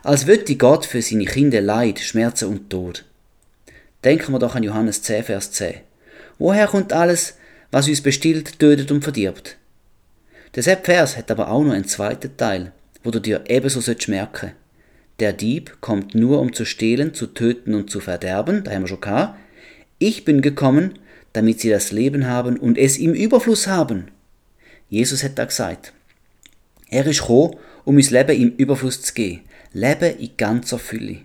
als würde Gott für seine Kinder Leid, Schmerzen und Tod. Denken wir doch an Johannes 10, Vers 10. Woher kommt alles, was uns bestillt, tötet und verdirbt? Der Vers hat aber auch noch einen zweiten Teil, wo du dir ebenso merken Der Dieb kommt nur, um zu stehlen, zu töten und zu verderben, da haben wir schon gehabt. Ich bin gekommen, damit sie das Leben haben und es im Überfluss haben. Jesus hat da gesagt. Er ist gekommen, um uns Leben im Überfluss zu geben. Leben in ganzer Fülle.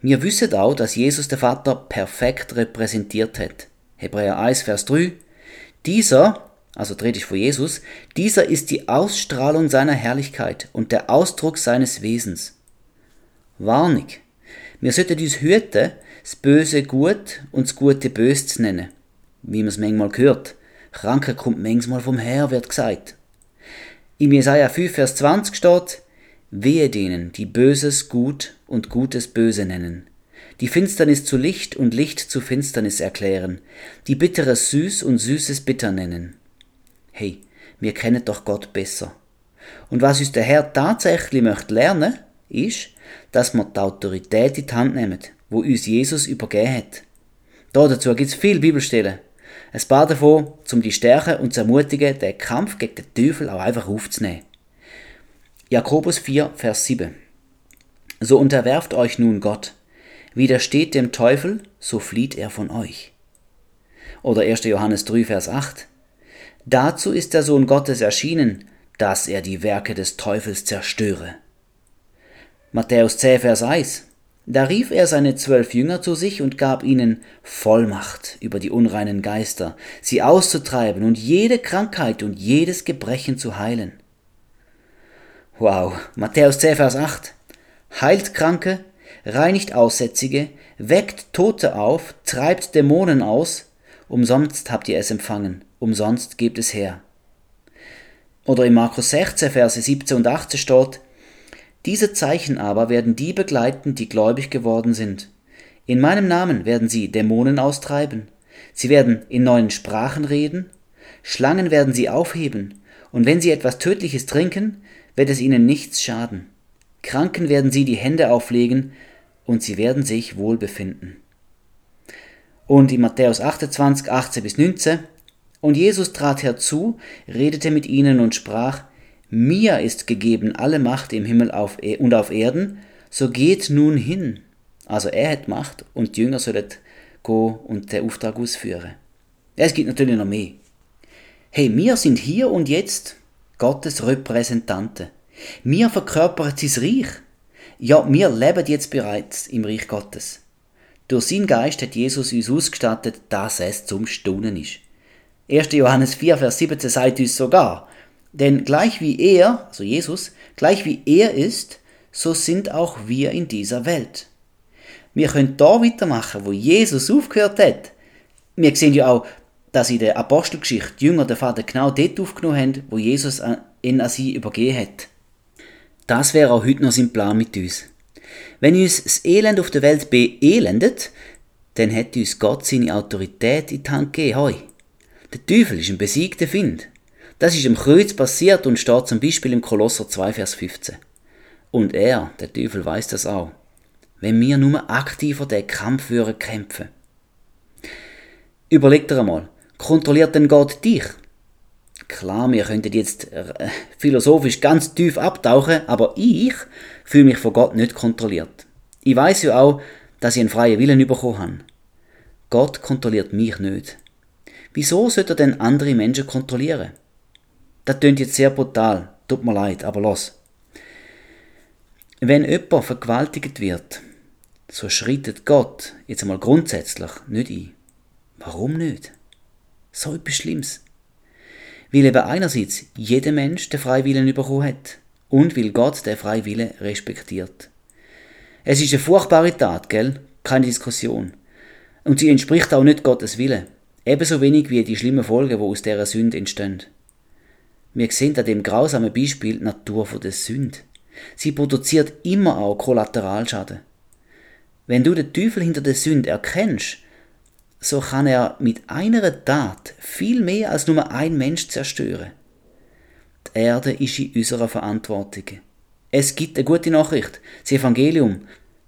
Wir wissen auch, dass Jesus der Vater perfekt repräsentiert hat. Hebräer 1, Vers 3. Dieser, also dreht ich vor Jesus, dieser ist die Ausstrahlung seiner Herrlichkeit und der Ausdruck seines Wesens. Warnung. Wir sollten uns hüten, das Böse gut und das Gute bös zu nennen. Wie man es manchmal hört. Kranke kommt manchmal vom Herr, wird gesagt. Im Jesaja 5, Vers 20 steht, Wehe denen, die Böses gut und Gutes böse nennen, die Finsternis zu Licht und Licht zu Finsternis erklären, die Bitteres süß und Süßes bitter nennen. Hey, wir kennen doch Gott besser. Und was uns der Herr tatsächlich möchte lernen, ist, dass wir die Autorität in die Hand nehmen, wo uns Jesus übergeben hat. Da dazu gibt es viele Bibelstellen. Ein paar davon, um die Stärke und zu ermutigen, den Kampf gegen den Teufel auch einfach aufzunehmen. Jakobus 4, Vers 7. So unterwerft euch nun Gott, widersteht dem Teufel, so flieht er von euch. Oder 1. Johannes 3, Vers 8. Dazu ist der Sohn Gottes erschienen, dass er die Werke des Teufels zerstöre. Matthäus 10, Vers 1. Da rief er seine zwölf Jünger zu sich und gab ihnen Vollmacht über die unreinen Geister, sie auszutreiben und jede Krankheit und jedes Gebrechen zu heilen. Wow, Matthäus 10, Vers 8. Heilt Kranke, reinigt Aussätzige, weckt Tote auf, treibt Dämonen aus, umsonst habt ihr es empfangen, umsonst gebt es her. Oder in Markus 16, Verse 17 und 18 steht, diese Zeichen aber werden die begleiten, die gläubig geworden sind. In meinem Namen werden sie Dämonen austreiben, Sie werden in neuen Sprachen reden, Schlangen werden sie aufheben, und wenn sie etwas Tödliches trinken, wird es ihnen nichts schaden. Kranken werden sie die Hände auflegen, und sie werden sich wohl befinden. Und in Matthäus 28, 18 bis 19, und Jesus trat herzu, redete mit ihnen und sprach, Mir ist gegeben alle Macht im Himmel e- und auf Erden, so geht nun hin. Also er hat Macht und die Jünger sollen gehen und den Auftrag ausführen. Es gibt natürlich noch mehr. Hey, wir sind hier und jetzt Gottes Repräsentanten. Wir verkörpern sein Reich. Ja, wir leben jetzt bereits im Reich Gottes. Durch seinen Geist hat Jesus uns ausgestattet, dass es zum Staunen ist. 1. Johannes 4, Vers 17 sagt uns sogar, denn gleich wie er, also Jesus, gleich wie er ist, so sind auch wir in dieser Welt. Wir können da weitermachen, wo Jesus aufgehört hat. Wir sehen ja auch, dass in der Apostelgeschichte die Jünger den Vater genau dort aufgenommen haben, wo Jesus ihn an sie übergeben hat. Das wäre auch heute noch sein Plan mit uns. Wenn uns das Elend auf der Welt beelendet, dann hat uns Gott seine Autorität in die Hand gegeben. Der Teufel ist ein besiegter Find. Das ist im Kreuz passiert und steht zum Beispiel im Kolosser 2, Vers 15. Und er, der Teufel, weiß das auch. Wenn wir nur aktiver den Kampf würden kämpfen. Überleg dir einmal, kontrolliert denn Gott dich? Klar, wir könnten jetzt äh, philosophisch ganz tief abtauchen, aber ich fühle mich von Gott nicht kontrolliert. Ich weiß ja auch, dass ich einen freien Willen bekommen habe. Gott kontrolliert mich nicht. Wieso sollte er denn andere Menschen kontrollieren? Das klingt jetzt sehr brutal, tut mir leid, aber los. Wenn jemand vergewaltigt wird, so schreitet Gott jetzt einmal grundsätzlich nicht ein. Warum nicht? So etwas Schlimmes. Weil eben einerseits jeder Mensch den Freiwillen bekommen hat und weil Gott den Freiwillen respektiert. Es ist eine furchtbare Tat, gell? Keine Diskussion. Und sie entspricht auch nicht Gottes Willen. Ebenso wenig wie die schlimmen Folgen, die aus dieser Sünde entstehen. Wir sehen an dem grausamen Beispiel die Natur der Sünde. Sie produziert immer auch Kollateralschaden. Wenn du den Teufel hinter der Sünde erkennst, so kann er mit einer Tat viel mehr als nur ein Mensch zerstören. Die Erde ist in unserer Verantwortung. Es gibt eine gute Nachricht, das Evangelium,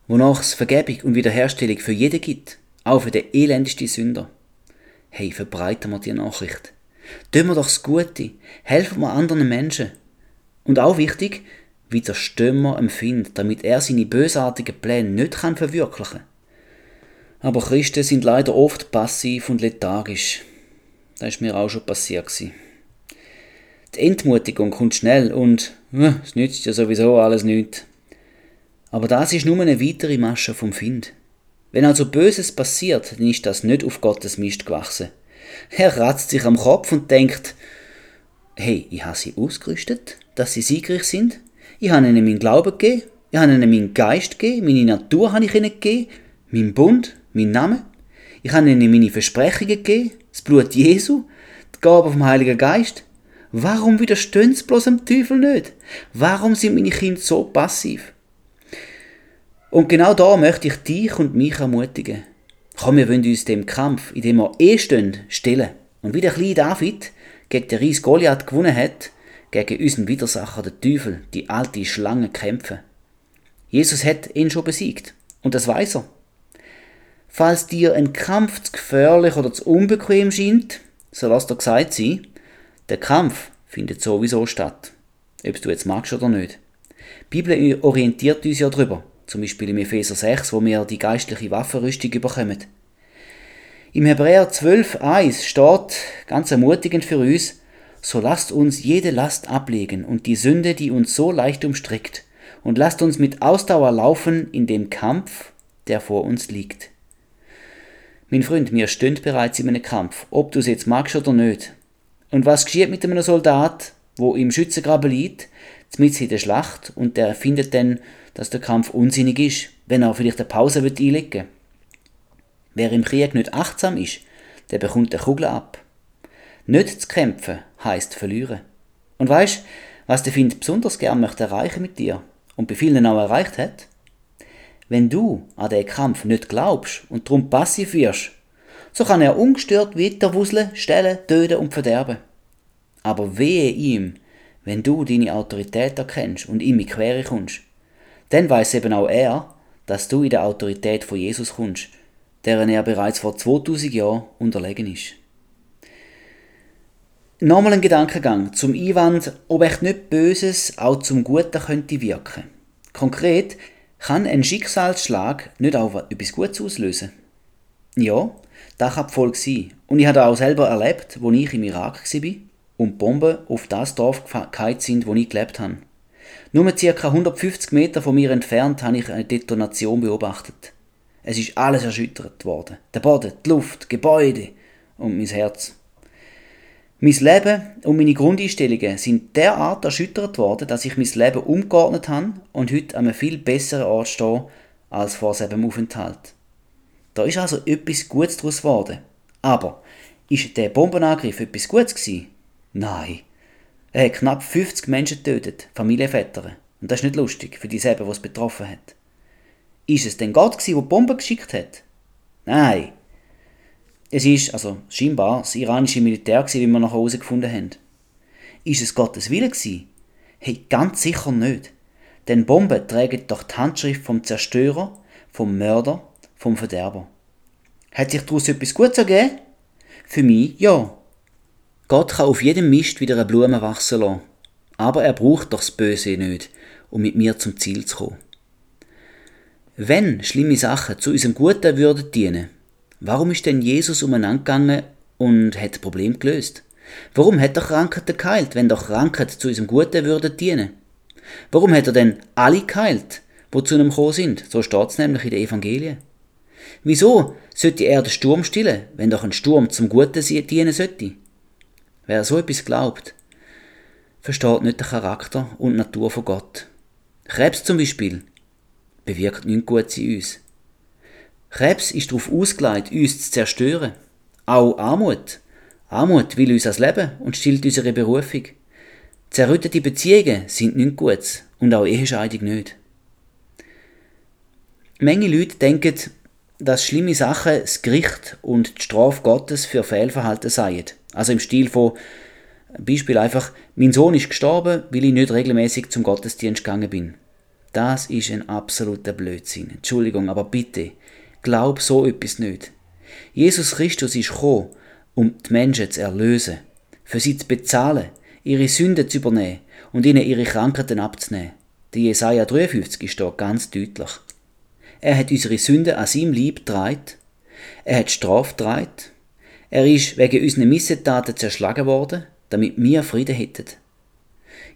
wonach es Vergebung und Wiederherstellung für jeden gibt, auch für den elendigsten Sünder. Hey, verbreiten wir die Nachricht. Tun wir doch das Gute, helfen wir anderen Menschen. Und auch wichtig, widerstehen wir dem Find, damit er seine bösartigen Pläne nicht verwirklichen kann. Aber Christen sind leider oft passiv und lethargisch. Das ist mir auch schon passiert. Die Entmutigung kommt schnell und äh, es nützt ja sowieso alles nichts. Aber das ist nur eine weitere Masche vom Find. Wenn also Böses passiert, dann ist das nicht auf Gottes Mist gewachsen. Er ratzt sich am Kopf und denkt, hey, ich habe sie ausgerüstet, dass sie siegreich sind. Ich habe ihnen meinen Glauben gegeben, ich habe ihnen meinen Geist gegeben, meine Natur habe ich ihnen gegeben, meinen Bund, mein Name. Ich habe ihnen meine Versprechungen gegeben, das Blut Jesu, die Gabe vom Heiligen Geist. Warum widerstehen sie bloß dem Teufel nicht? Warum sind meine Kinder so passiv? Und genau da möchte ich dich und mich ermutigen. Komm, wir wollen uns dem Kampf, in dem wir eh stehen, stellen. Und wie der kleine David gegen den Reis Goliath gewonnen hat, gegen unseren Widersacher, den Teufel, die alte Schlange kämpfen. Jesus hat ihn schon besiegt. Und das weiß er. Falls dir ein Kampf zu gefährlich oder zu unbequem scheint, so lass dir gesagt sein, der Kampf findet sowieso statt. Ob du jetzt magst oder nicht. Die Bibel orientiert uns ja darüber. Zum Beispiel im Epheser 6, wo wir die geistliche Waffenrüstung bekommen. Im Hebräer 12, 1 steht, ganz ermutigend für uns, so lasst uns jede Last ablegen und die Sünde, die uns so leicht umstrickt, und lasst uns mit Ausdauer laufen in dem Kampf, der vor uns liegt. Mein Freund, wir stehen bereits in einem Kampf, ob du es jetzt magst oder nicht. Und was geschieht mit einem Soldat, wo im Schützengraben liegt, mitten in der Schlacht, und der findet dann, dass der Kampf unsinnig ist, wenn er vielleicht eine Pause einlegen will? Wer im Krieg nicht achtsam ist, der bekommt eine Kugel ab. Nicht zu kämpfen heißt verlieren. Und weißt, was der Find besonders gern möchte erreichen mit dir und bei vielen auch erreicht hat? Wenn du an den Kampf nicht glaubst und darum passiv wirst, So kann er ungestört weiterwuseln, stellen, töten und verderben. Aber wehe ihm, wenn du deine Autorität erkennst und ihm in die Quere kommst. Dann weiß eben auch er, dass du in der Autorität von Jesus kommst, deren er bereits vor 2000 Jahren unterlegen ist. Nochmal ein Gedankengang zum Einwand, ob echt nicht Böses auch zum Guten könnte wirken. Konkret, kann ein Schicksalsschlag nicht auch etwas Gutes auslösen? Ja, das kann die Folge sein. Und ich habe auch selber erlebt, als ich im Irak war und Bomben auf das Dorf gefallen sind, wo ich gelebt habe. Nur ca. 150 Meter von mir entfernt habe ich eine Detonation beobachtet. Es ist alles erschüttert worden. Der Boden, die Luft, Gebäude und mein Herz. Mein Leben und meine Grundeinstellungen sind derart erschüttert worden, dass ich mein Leben umgeordnet habe und heute an einem viel besseren Ort stehe als vor seinem Aufenthalt. Da ist also etwas Gutes daraus geworden. Aber, ist der Bombenangriff etwas Gutes gewesen? Nein. Er hat knapp 50 Menschen getötet, Familienväter. Und das ist nicht lustig für die selber, es betroffen hat. Ist es denn Gott gewesen, der Bomben geschickt hat? Nein. Es ist, also scheinbar, das iranische Militär gewesen, wie wir nachher herausgefunden haben. Ist es Gottes Wille gewesen? Hey, ganz sicher nicht. Denn Bomben tragen doch die Handschrift vom Zerstörer, vom Mörder, vom Verderber. Hat sich daraus etwas Gutes ergeben? Für mich ja. Gott kann auf jedem Mist wieder eine Blume wachsen lassen. Aber er braucht doch das Böse nicht, um mit mir zum Ziel zu kommen. Wenn schlimme Sachen zu unserem Guten würden dienen, warum ist denn Jesus umeinander gegangen und hat das Problem gelöst? Warum hat er Krankheiten geheilt, wenn doch Krankheiten zu unserem Guten würden dienen? Warum hat er denn alle geheilt, wo zu einem gekommen sind? So steht es nämlich in den Evangelien. Wieso sollte er den Sturm stillen, wenn doch ein Sturm zum Guten dienen sollte? Wer so etwas glaubt, versteht nicht den Charakter und die Natur von Gott. Krebs zum Beispiel bewirkt nichts Gutes in uns. Krebs ist darauf ausgelegt, uns zu zerstören. Auch Armut. Armut will uns das Leben und stillt unsere Berufung. Zerrüttete Beziehungen sind nichts Gutes und auch Ehescheidung nicht. Menge Leute denken, dass schlimme Sachen das Gericht und die Strafe Gottes für Fehlverhalten seien. Also im Stil von, Beispiel einfach, mein Sohn ist gestorben, weil ich nicht regelmäßig zum Gottesdienst gegangen bin. Das ist ein absoluter Blödsinn. Entschuldigung, aber bitte, glaub so etwas nicht. Jesus Christus ist gekommen, um die Menschen zu erlösen, für sie zu bezahlen, ihre Sünden zu übernehmen und ihnen ihre Krankheiten abzunehmen. Die Jesaja 53 ist da ganz deutlich. Er hat unsere Sünden an seinem Lieb getragen. Er hat Strafe getragen er ist wegen unseren Missetaten zerschlagen worden, damit wir Frieden hätten.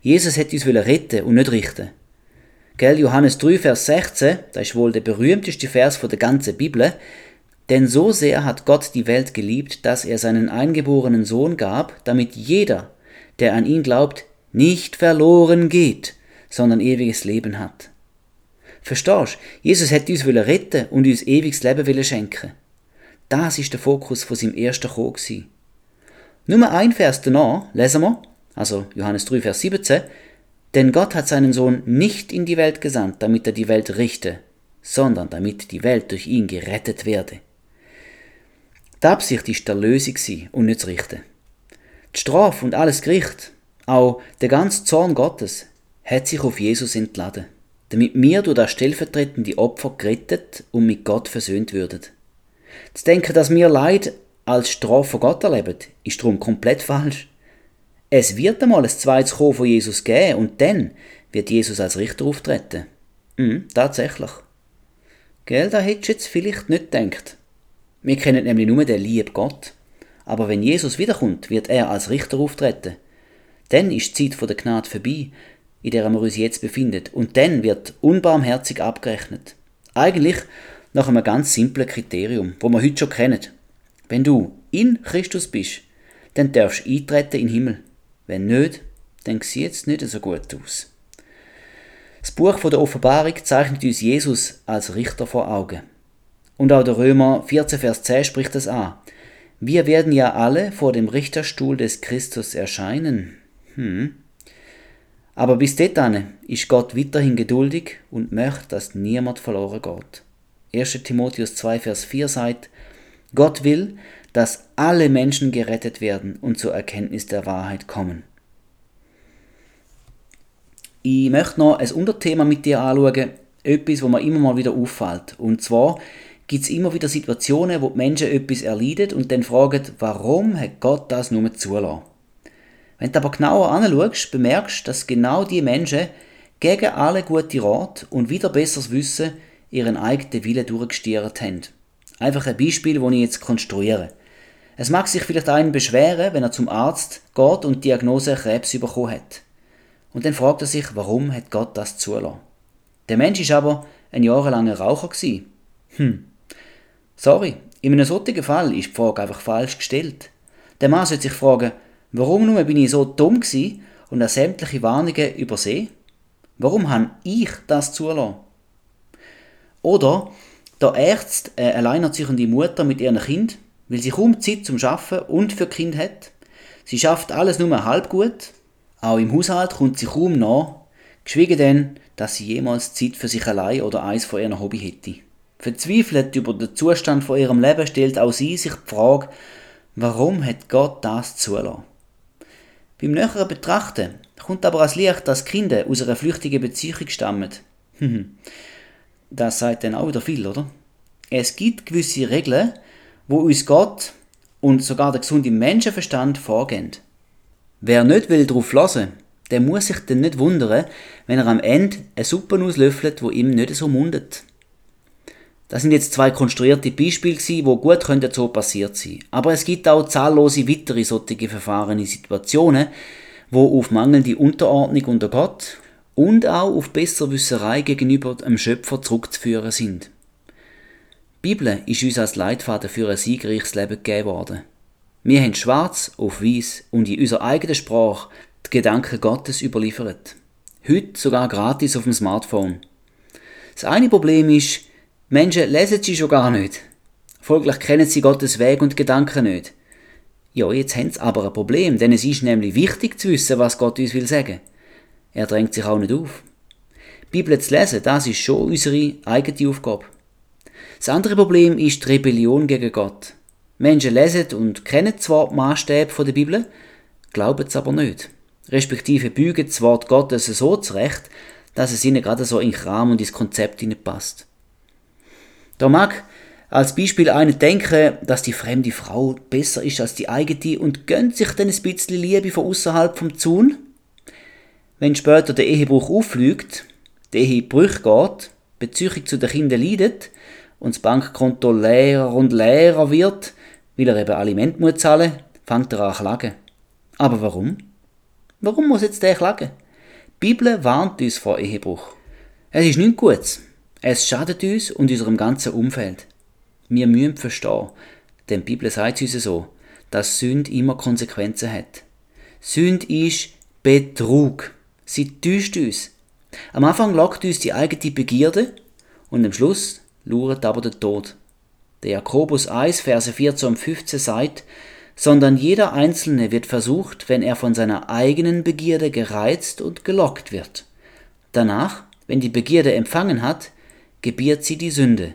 Jesus hat uns retten und nicht richten. Gell, Johannes 3, Vers 16, das ist wohl der berühmteste Vers von der ganzen Bibel. Denn so sehr hat Gott die Welt geliebt, dass er seinen eingeborenen Sohn gab, damit jeder, der an ihn glaubt, nicht verloren geht, sondern ewiges Leben hat. Verstehst? Jesus hat uns retten und uns ewiges Leben schenken. Das ist der Fokus von seinem ersten Chor. Nur ein Vers danach lesen wir, also Johannes 3, Vers 17, denn Gott hat seinen Sohn nicht in die Welt gesandt, damit er die Welt richte, sondern damit die Welt durch ihn gerettet werde. Die Absicht ist der Lösung und nicht das Richten. Die Strafe und alles Gericht, auch der ganze Zorn Gottes, hat sich auf Jesus entladen, damit wir durch das stellvertretende Opfer gerettet und mit Gott versöhnt würden. Zu denken, dass wir Leid als Strafe von Gott erleben, ist darum komplett falsch. Es wird einmal ein zweites Kommen von Jesus geben und dann wird Jesus als Richter auftreten. Mhm, tatsächlich. Gell, da hättest du jetzt vielleicht nicht gedacht. Wir kennen nämlich nur den lieben Gott. Aber wenn Jesus wiederkommt, wird er als Richter auftreten. Dann ist die Zeit der Gnade vorbei, in der wir uns jetzt befinden. Und dann wird unbarmherzig abgerechnet. Eigentlich nach einem ganz simplen Kriterium, wo wir heute schon kennen. Wenn du in Christus bist, dann darfst du eintreten in den Himmel. Wenn nicht, dann sieht es nicht so gut aus. Das Buch der Offenbarung zeichnet uns Jesus als Richter vor Augen. Und auch der Römer 14, Vers 10 spricht das an. Wir werden ja alle vor dem Richterstuhl des Christus erscheinen. Hm. Aber bis dahin ist Gott weiterhin geduldig und möchte, dass niemand verloren geht. 1. Timotheus 2, Vers 4 sagt, Gott will, dass alle Menschen gerettet werden und zur Erkenntnis der Wahrheit kommen. Ich möchte noch ein Unterthema mit dir anschauen, etwas, wo mir immer mal wieder auffällt. Und zwar gibt es immer wieder Situationen, wo die Menschen etwas erleiden und dann fragen, warum hat Gott das nur zulassen? Wenn du aber genauer anschaust, bemerkst du, dass genau die Menschen gegen alle gute Rat und wieder besseres Wissen ihren eigenen Willen durchgestiert haben. Einfach ein Beispiel, das ich jetzt konstruiere. Es mag sich vielleicht einen beschweren, wenn er zum Arzt geht und die Diagnose Krebs bekommen hat. Und dann fragt er sich, warum hat Gott das zulassen? Der Mensch ist aber ein jahrelanger Raucher gewesen. Hm. Sorry, in einem solchen Fall ist die Frage einfach falsch gestellt. Der Mann sollte sich fragen, warum nur bin ich so dumm gewesen und er sämtliche Warnungen übersehen? Warum habe ich das zulassen? Oder der Arzt, eine alleinerziehende Mutter mit ihrem Kind, weil sie kaum Zeit zum Arbeiten und für Kind hat. Sie schafft alles nur halb gut. Auch im Haushalt kommt sie kaum nach, geschwiegen denn, dass sie jemals Zeit für sich allein oder eins von ihren Hobby hätte. Verzweifelt über den Zustand von ihrem Leben stellt auch sie sich die Frage, warum hat Gott das zulassen? Beim näheren Betrachten kommt aber als Licht, dass Kinder aus einer flüchtigen Beziehung stammen. das sagt dann auch wieder viel, oder? Es gibt gewisse Regeln, wo uns Gott und sogar der gesunde Menschenverstand vorgehen. Wer nicht will darauf hören, der muss sich dann nicht wundern, wenn er am Ende eine Suppe auslöffelt, wo ihm nicht so mundet. Das sind jetzt zwei konstruierte Beispiele, die gut könnten so passiert sein. Aber es gibt auch zahllose weitere solche verfahrene Situationen, wo auf mangelnde Unterordnung unter Gott und auch auf Besserwisserei gegenüber dem Schöpfer zurückzuführen sind. Die Bibel ist uns als Leitfaden für ein siegreiches Leben gegeben worden. Wir haben schwarz auf weiß und in unserer eigenen Sprache die Gedanken Gottes überliefert. Heute sogar gratis auf dem Smartphone. Das eine Problem ist, Menschen lesen sie schon gar nicht. Folglich kennen sie Gottes Weg und Gedanken nicht. Ja, jetzt haben sie aber ein Problem, denn es ist nämlich wichtig zu wissen, was Gott uns will sagen. Er drängt sich auch nicht auf. Die Bibel zu lesen, das ist schon unsere eigene Aufgabe. Das andere Problem ist die Rebellion gegen Gott. Menschen lesen und kennen zwar die Maßstäbe der Bibel, glauben es aber nicht. Respektive bügen das Wort Gottes so zurecht, dass es ihnen gerade so in Kram und ins Konzept passt. Da mag als Beispiel einer denken, dass die fremde Frau besser ist als die eigene und gönnt sich dann ein bisschen Liebe von außerhalb vom Zaun. Wenn später der Ehebruch auffliegt, der Ehebrüch geht, Beziehung zu den Kindern leidet und das Bankkonto leerer und leerer wird, weil er eben Aliment muss zahlen, fängt er an zu klagen. Aber warum? Warum muss jetzt der klagen? Die Bibel warnt uns vor Ehebruch. Es ist nichts Gutes. Es schadet uns und unserem ganzen Umfeld. Wir müssen verstehen, denn die Bibel sagt uns so, dass Sünde immer Konsequenzen hat. Sünde ist Betrug. Sie täuscht uns. Am Anfang lockt uns die eigene Begierde und am Schluss luret aber der Tod. Der Jakobus 1, Verse 14 und 15 sagt, sondern jeder Einzelne wird versucht, wenn er von seiner eigenen Begierde gereizt und gelockt wird. Danach, wenn die Begierde empfangen hat, gebiert sie die Sünde.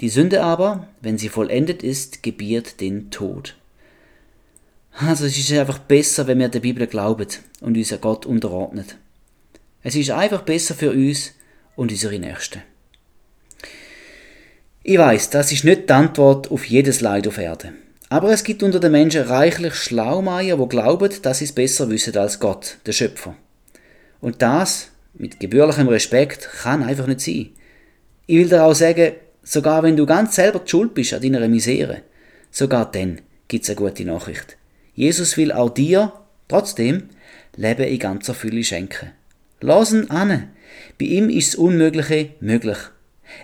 Die Sünde aber, wenn sie vollendet ist, gebiert den Tod. Also es ist einfach besser, wenn wir der Bibel glauben und uns Gott unterordnet. Es ist einfach besser für uns und unsere Nächsten. Ich weiß, das ist nicht die Antwort auf jedes Leid auf Erde. Aber es gibt unter den Menschen reichlich Schlaumeier, wo glauben, dass sie es besser wissen als Gott, der Schöpfer. Und das, mit gebührlichem Respekt, kann einfach nicht sein. Ich will dir auch sagen, sogar wenn du ganz selber die schuld bist an deiner Misere, sogar dann gibt es eine gute Nachricht. Jesus will auch dir, trotzdem, Leben in ganzer Fülle schenken. Lass ihn an. Bei ihm ist das Unmögliche möglich.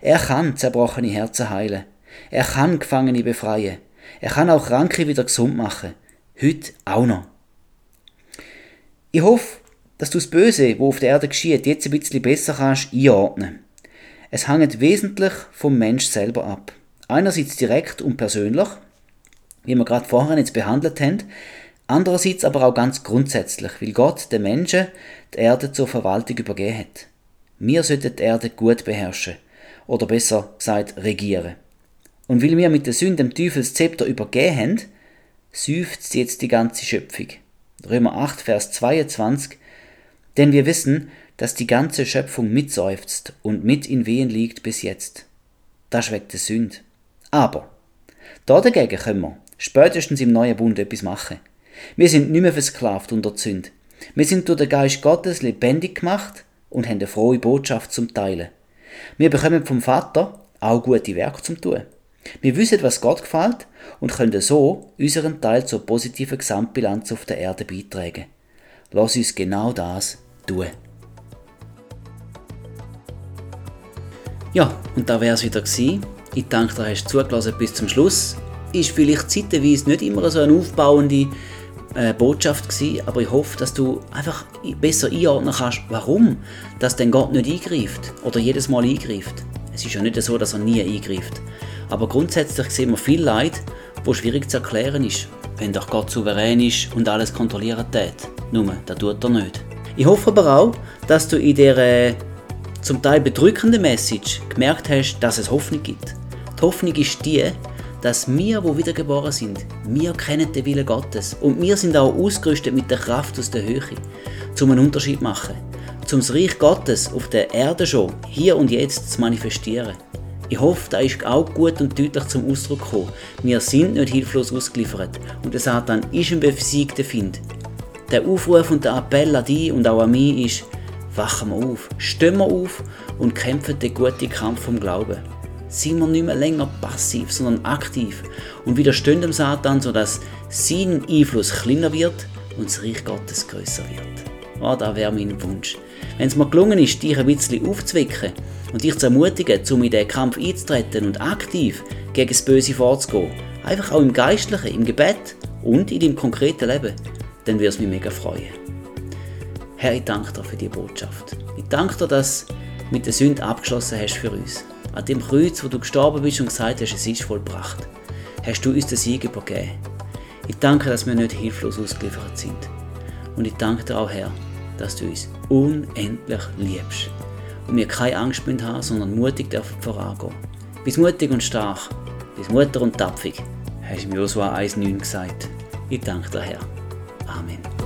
Er kann zerbrochene Herzen heilen. Er kann Gefangene befreien. Er kann auch Kranke wieder gesund machen. Heute auch noch. Ich hoffe, dass du das Böse, wo auf der Erde geschieht, jetzt ein bisschen besser kannst einordnen. Es hängt wesentlich vom Mensch selber ab. Einerseits direkt und persönlich, wie wir gerade vorher jetzt behandelt haben, andererseits aber auch ganz grundsätzlich, weil Gott den Menschen die Erde zur Verwaltung übergeben hat. Wir sollten die Erde gut beherrschen oder besser gesagt regieren. Und weil wir mit der Sünde dem Teufel das Zepter übergeben haben, seufzt jetzt die ganze Schöpfung. Römer 8, Vers 22. Denn wir wissen, dass die ganze Schöpfung mitseufzt und mit in Wehen liegt bis jetzt. Das schmeckt der Sünde. Aber, da dagegen können wir spätestens im neuen Bund etwas machen. Wir sind nicht mehr versklavt unter die Sünde. Wir sind durch den Geist Gottes lebendig gemacht und haben eine frohe Botschaft zum Teilen. Wir bekommen vom Vater auch gute Werke zum Tun. Wir wissen, was Gott gefällt und können so unseren Teil zur positiven Gesamtbilanz auf der Erde beitragen. Lass uns genau das tun. Ja, und da wäre es wieder gewesen. Ich danke, du hast zugelassen bis zum Schluss. Ist vielleicht zeitweise nicht immer so eine aufbauende äh, Botschaft gewesen, aber ich hoffe, dass du einfach besser einordnen kannst, warum dass denn Gott nicht eingreift oder jedes Mal eingreift. Es ist ja nicht so, dass er nie eingreift. Aber grundsätzlich sehen wir viel Leid, wo schwierig zu erklären ist, wenn doch Gott souverän ist und alles kontrollieren tät. Nur, das tut er nicht. Ich hoffe aber auch, dass du in dieser zum Teil bedrückenden Message gemerkt hast, dass es Hoffnung gibt. Die Hoffnung ist die, dass wir, wo wiedergeboren sind, wir kennen den Willen Gottes und wir sind auch ausgerüstet mit der Kraft aus der Höhe, um einen Unterschied zu machen, um das Reich Gottes auf der Erde schon, hier und jetzt zu manifestieren. Ich hoffe, da ist auch gut und deutlich zum Ausdruck gekommen. Wir sind nicht hilflos ausgeliefert und der Satan ist ein besiegter Find. Der Aufruf und der Appell an dich und auch an mich ist, wachen wir auf, stehen wir auf und kämpfen den guten Kampf vom Glauben. Sind wir nicht mehr länger passiv, sondern aktiv und widerstehen dem Satan, sodass sein Einfluss kleiner wird und das Reich Gottes größer wird. Oh, das wäre mein Wunsch. Wenn es mir gelungen ist, dich ein bisschen aufzuwecken und dich zu ermutigen, um in diesen Kampf einzutreten und aktiv gegen das Böse vorzugehen, einfach auch im Geistlichen, im Gebet und in deinem konkreten Leben, dann würde es mich mega freuen. Herr, ich danke dir für die Botschaft. Ich danke dir, dass du mit der Sünde abgeschlossen hast für uns. An dem Kreuz, wo du gestorben bist und gesagt hast, es ist vollbracht, hast du uns den Sieg übergeben. Ich danke, dass wir nicht hilflos ausgeliefert sind. Und ich danke dir auch, Herr, dass du uns unendlich liebst. Und wir keine Angst haben, sondern mutig dürfen vorangehen. Bist mutig und stark, bist mutter und tapfig, hast du im Josua 1,9 gesagt. Ich danke dir, Herr. Amen.